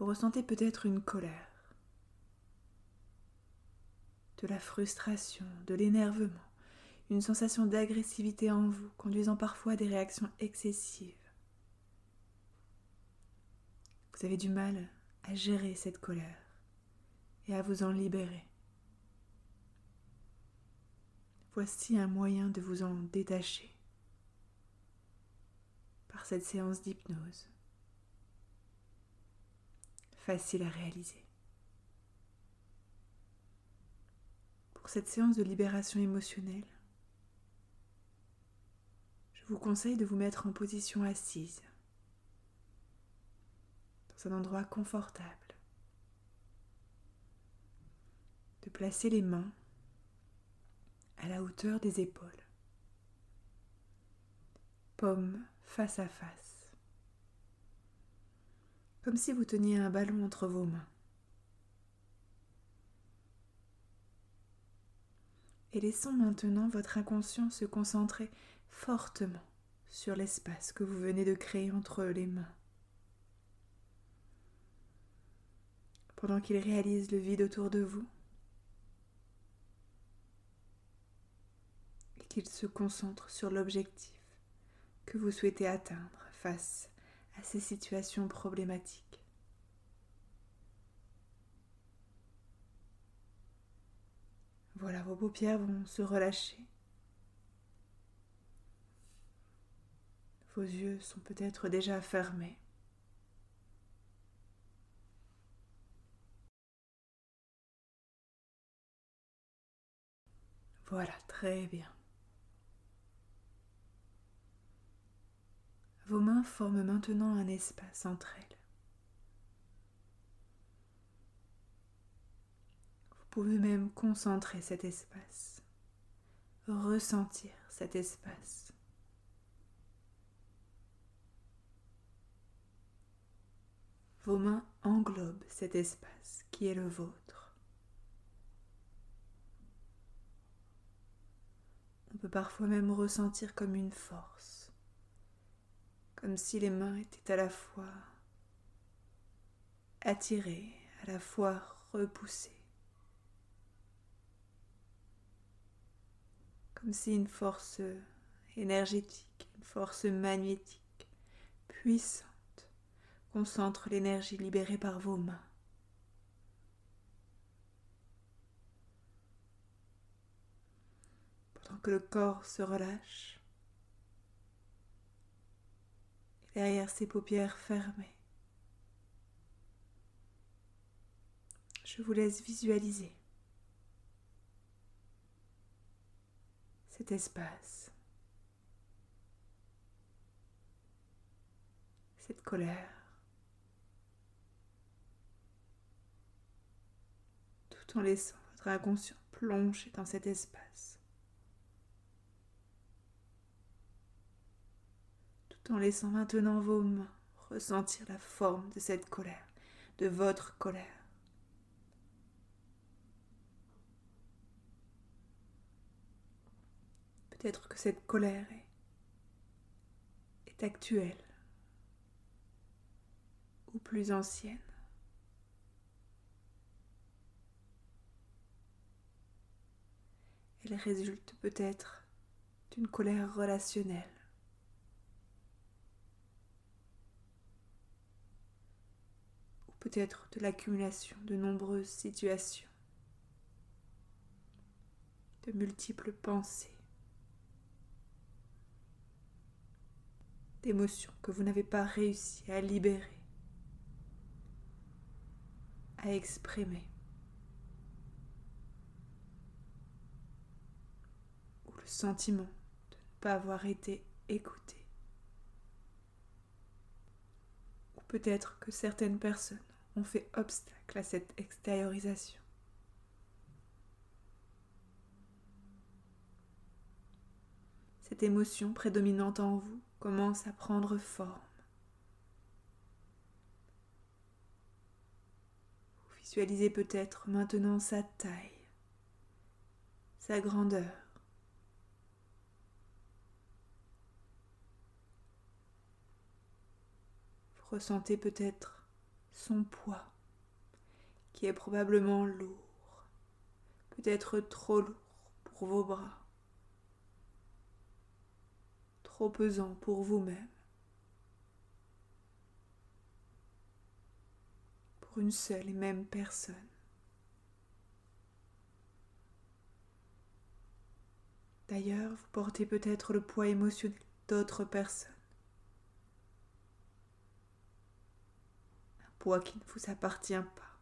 vous ressentez peut-être une colère, de la frustration, de l'énervement, une sensation d'agressivité en vous, conduisant parfois à des réactions excessives. Vous avez du mal à gérer cette colère et à vous en libérer. Voici un moyen de vous en détacher par cette séance d'hypnose. Facile à réaliser. Pour cette séance de libération émotionnelle, je vous conseille de vous mettre en position assise, dans un endroit confortable, de placer les mains à la hauteur des épaules, paume face à face, comme si vous teniez un ballon entre vos mains. Et laissons maintenant votre inconscient se concentrer fortement sur l'espace que vous venez de créer entre les mains. Pendant qu'il réalise le vide autour de vous, qu'il se concentre sur l'objectif que vous souhaitez atteindre face à ces situations problématiques. Voilà, vos paupières vont se relâcher. Vos yeux sont peut-être déjà fermés. Voilà, très bien. Vos mains forment maintenant un espace entre elles. Vous pouvez même concentrer cet espace, ressentir cet espace. Vos mains englobent cet espace qui est le vôtre. On peut parfois même ressentir comme une force comme si les mains étaient à la fois attirées, à la fois repoussées, comme si une force énergétique, une force magnétique puissante concentre l'énergie libérée par vos mains. Pendant que le corps se relâche, derrière ses paupières fermées. Je vous laisse visualiser cet espace, cette colère, tout en laissant votre inconscient plonger dans cet espace. En laissant maintenant vos mains ressentir la forme de cette colère, de votre colère. Peut-être que cette colère est, est actuelle ou plus ancienne. Elle résulte peut-être d'une colère relationnelle peut-être de l'accumulation de nombreuses situations, de multiples pensées, d'émotions que vous n'avez pas réussi à libérer, à exprimer, ou le sentiment de ne pas avoir été écouté. Ou peut-être que certaines personnes ont fait obstacle à cette extériorisation. Cette émotion prédominante en vous commence à prendre forme. Vous visualisez peut-être maintenant sa taille, sa grandeur. Vous ressentez peut-être son poids, qui est probablement lourd, peut-être trop lourd pour vos bras, trop pesant pour vous-même. pour une seule et même personne. D'ailleurs, vous portez peut-être le poids émotionnel d'autres personnes. Poids qui ne vous appartient pas.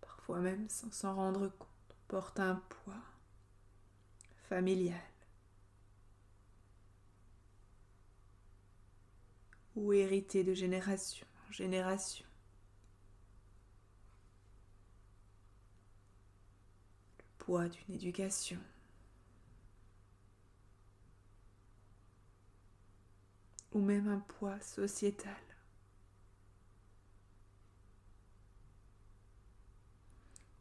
Parfois même, sans s'en rendre compte, porte un poids familial. ou hérité de génération en génération. Le poids d'une éducation. Ou même un poids sociétal.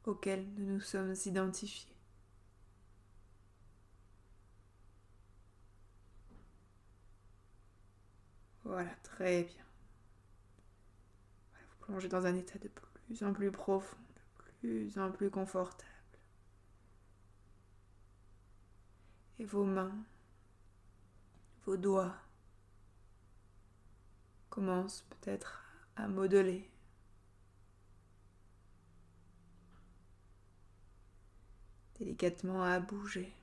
auquel nous nous sommes identifiés. Voilà, très bien. vous plongez dans un état de plus en plus profond, de plus en plus confortable. Et vos mains, vos doigts commencent peut-être à modeler. délicatement à bouger.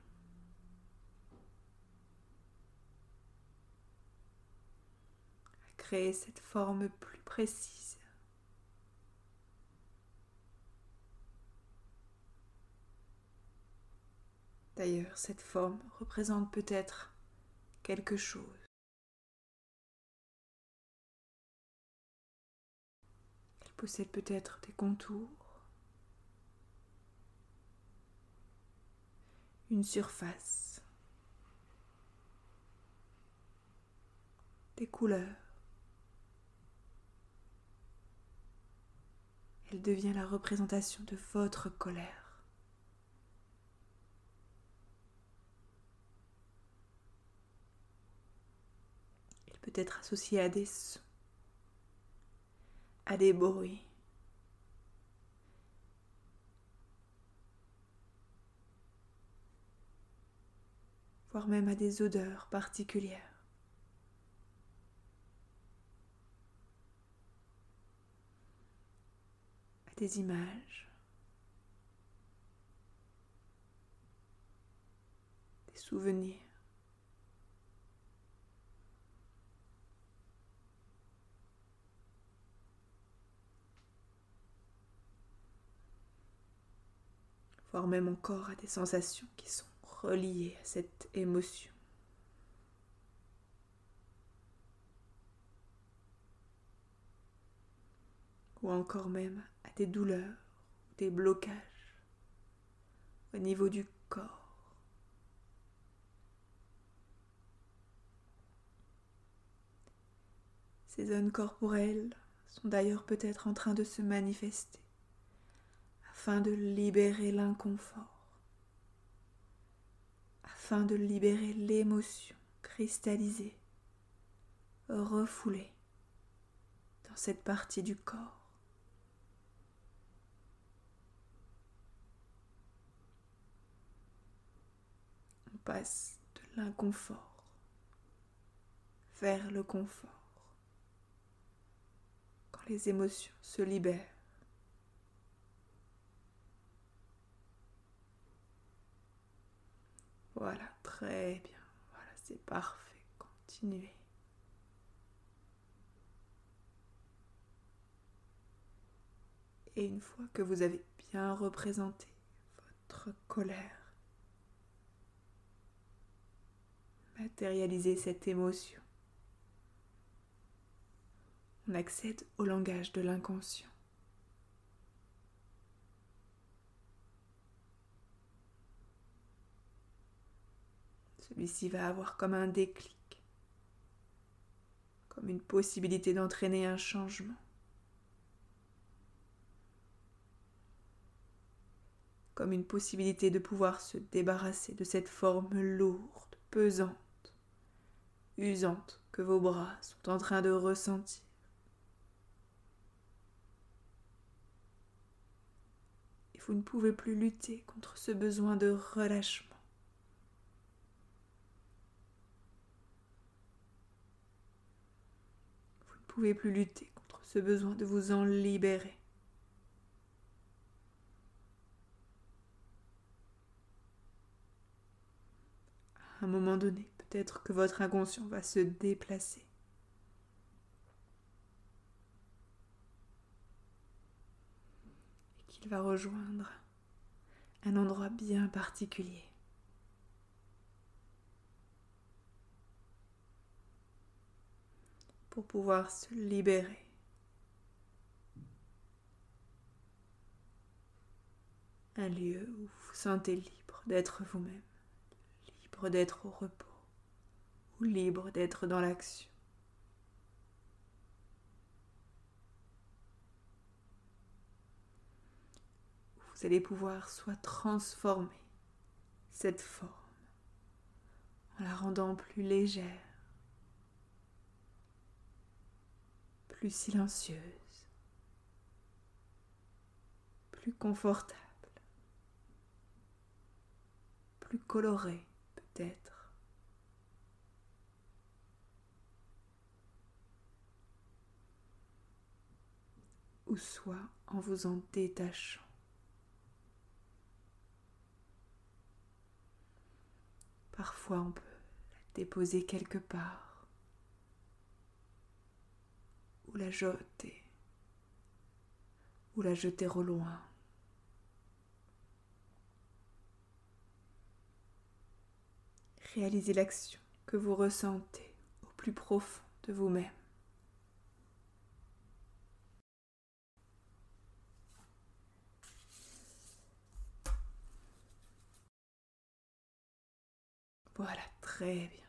créer cette forme plus précise. D'ailleurs, cette forme représente peut-être quelque chose. Possède peut-être des contours, une surface, des couleurs. elle devient la représentation de votre colère. Elle peut être associée à des sons, à des bruits. voire même à des odeurs particulières. des images, des souvenirs. Voire même encore à des sensations qui sont reliées à cette émotion. Ou encore même des douleurs, des blocages au niveau du corps. Ces zones corporelles sont d'ailleurs peut-être en train de se manifester afin de libérer l'inconfort, afin de libérer l'émotion cristallisée, refoulée dans cette partie du corps. passe de l'inconfort vers le confort. Quand les émotions se libèrent. Voilà, très bien. Voilà, c'est parfait. Continuez. Et une fois que vous avez bien représenté votre colère, matérialiser cette émotion. On accède au langage de l'inconscient. Celui-ci va avoir comme un déclic, comme une possibilité d'entraîner un changement. comme une possibilité de pouvoir se débarrasser de cette forme lourde, pesante, usante que vos bras sont en train de ressentir. Et vous ne pouvez plus lutter contre ce besoin de relâchement. Vous ne pouvez plus lutter contre ce besoin de vous en libérer. À un moment donné, peut-être que votre inconscient va se déplacer. Et qu'il va rejoindre un endroit bien particulier. Pour pouvoir se libérer. Un lieu où vous vous sentez libre d'être vous-même libre d'être au repos ou libre d'être dans l'action. Vous allez pouvoir soit transformer cette forme en la rendant plus légère, plus silencieuse, plus confortable, plus colorée peut-être. Ou soit en vous en détachant. Parfois on peut la déposer quelque part ou la jeter ou la jeter au loin? Réalisez l'action que vous ressentez au plus profond de vous-même. Voilà, très bien.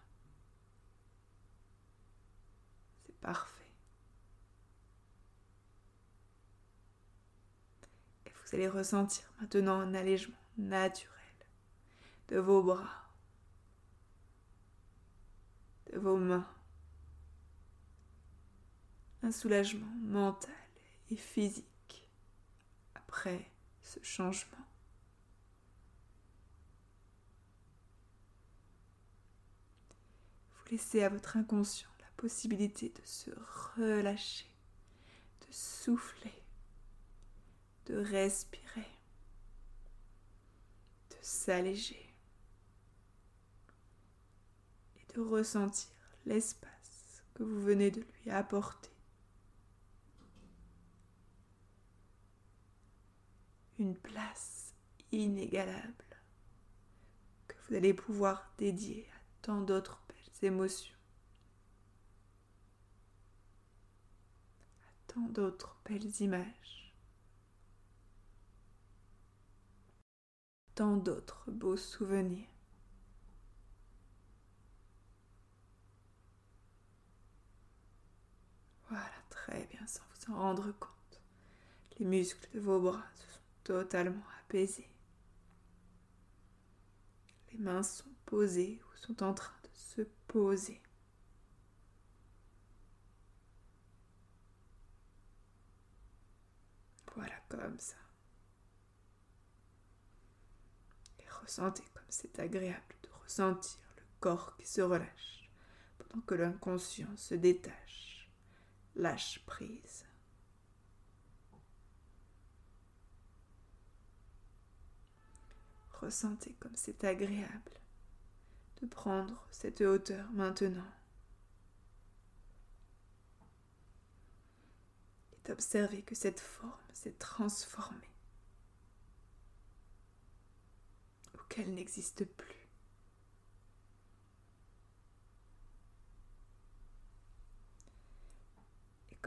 C'est parfait. Et vous allez ressentir maintenant un allègement naturel de vos bras de vos mains. Un soulagement mental et physique après ce changement. Vous laissez à votre inconscient la possibilité de se relâcher, de souffler, de respirer, de s'alléger. de ressentir l'espace que vous venez de lui apporter. Une place inégalable que vous allez pouvoir dédier à tant d'autres belles émotions, à tant d'autres belles images, tant d'autres beaux souvenirs. Voilà, très bien, sans vous en rendre compte. Les muscles de vos bras se sont totalement apaisés. Les mains sont posées ou sont en train de se poser. Voilà, comme ça. Et ressentez comme c'est agréable de ressentir le corps qui se relâche pendant que l'inconscient se détache. Lâche prise. Ressentez comme c'est agréable de prendre cette hauteur maintenant. Et d'observer que cette forme s'est transformée ou qu'elle n'existe plus.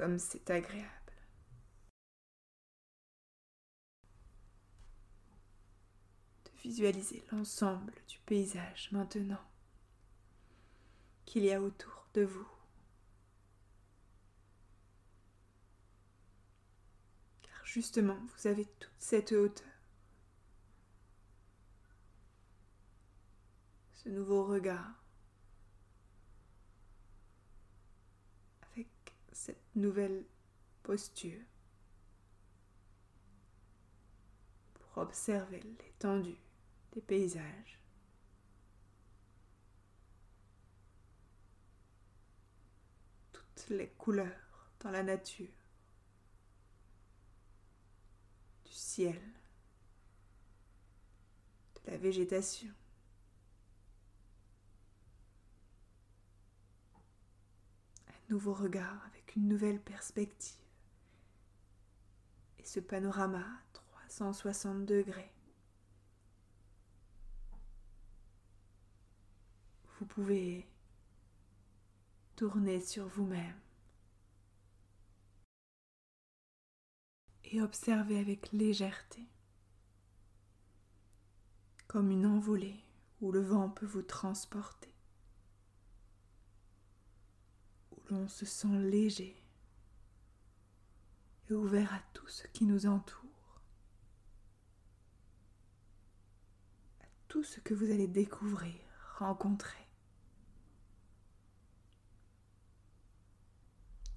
comme c'est agréable. De visualiser l'ensemble du paysage maintenant qu'il y a autour de vous. Car justement, vous avez toute cette hauteur. Ce nouveau regard cette nouvelle posture pour observer l'étendue des paysages. Toutes les couleurs dans la nature, du ciel, de la végétation. Nouveau regard avec une nouvelle perspective. Et ce panorama à 360 degrés. Vous pouvez tourner sur vous-même et observer avec légèreté, comme une envolée où le vent peut vous transporter, l'on se sent léger et ouvert à tout ce qui nous entoure, à tout ce que vous allez découvrir, rencontrer.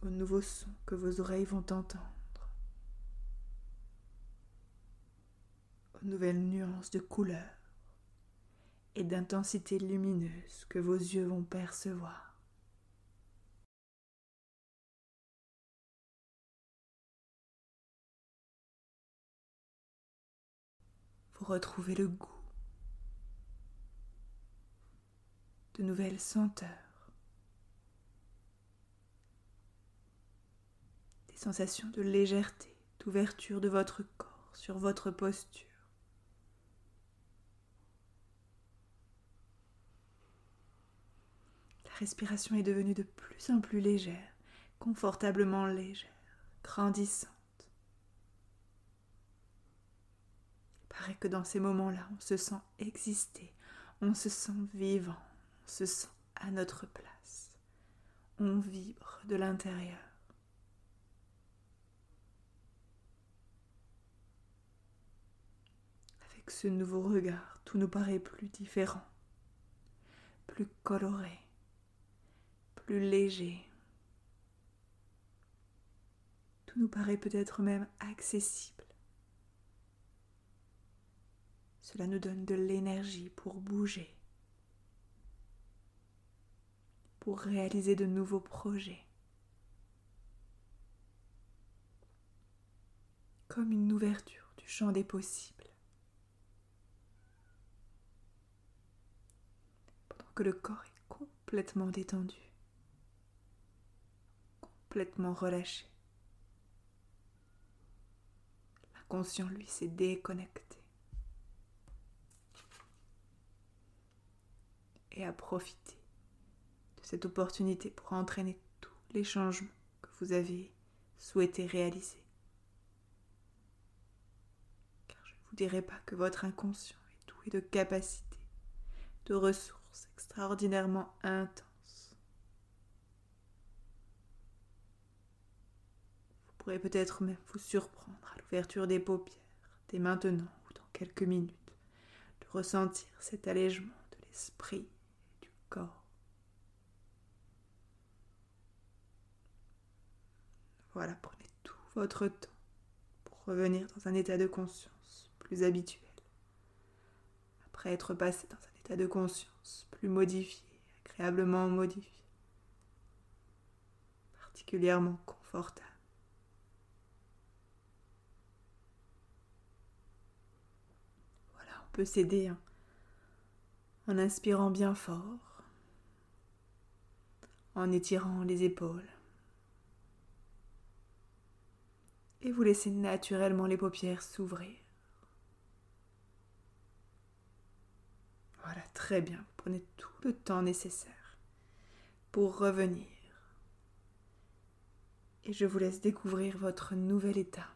aux nouveaux sons que vos oreilles vont entendre, aux nouvelles nuances de couleurs et d'intensité lumineuse que vos yeux vont percevoir. Vous retrouvez le goût de nouvelles senteurs sensation de légèreté, d'ouverture de votre corps sur votre posture. La respiration est devenue de plus en plus légère, confortablement légère, grandissante. Paraît que dans ces moments-là, on se sent exister, on se sent vivant, on se sent à notre place, on vibre de l'intérieur. ce nouveau regard, tout nous paraît plus différent, plus coloré, plus léger. Tout nous paraît peut-être même accessible. Cela nous donne de l'énergie pour bouger, pour réaliser de nouveaux projets. Comme une ouverture du champ des possibles. que le corps est complètement détendu, complètement relâché. L'inconscient, lui, s'est déconnecté et a profité de cette opportunité pour entraîner tous les changements que vous avez souhaité réaliser. Car je ne vous dirai pas que votre inconscient est doué de capacités, de ressources extraordinairement intense. Vous pourrez peut-être même vous surprendre à l'ouverture des paupières, dès maintenant ou dans quelques minutes, de ressentir cet allègement de l'esprit Voilà, prenez tout votre temps pour revenir dans un état de conscience plus habituel. Après être passé dans un état de conscience plus modifié, agréablement modifié, particulièrement confortable. Voilà, on peut s'aider en inspirant bien fort, en étirant les épaules. Et vous laissez naturellement les paupières s'ouvrir. Voilà, très bien. Prenez tout le temps nécessaire pour revenir. Et je vous laisse découvrir votre nouvel état.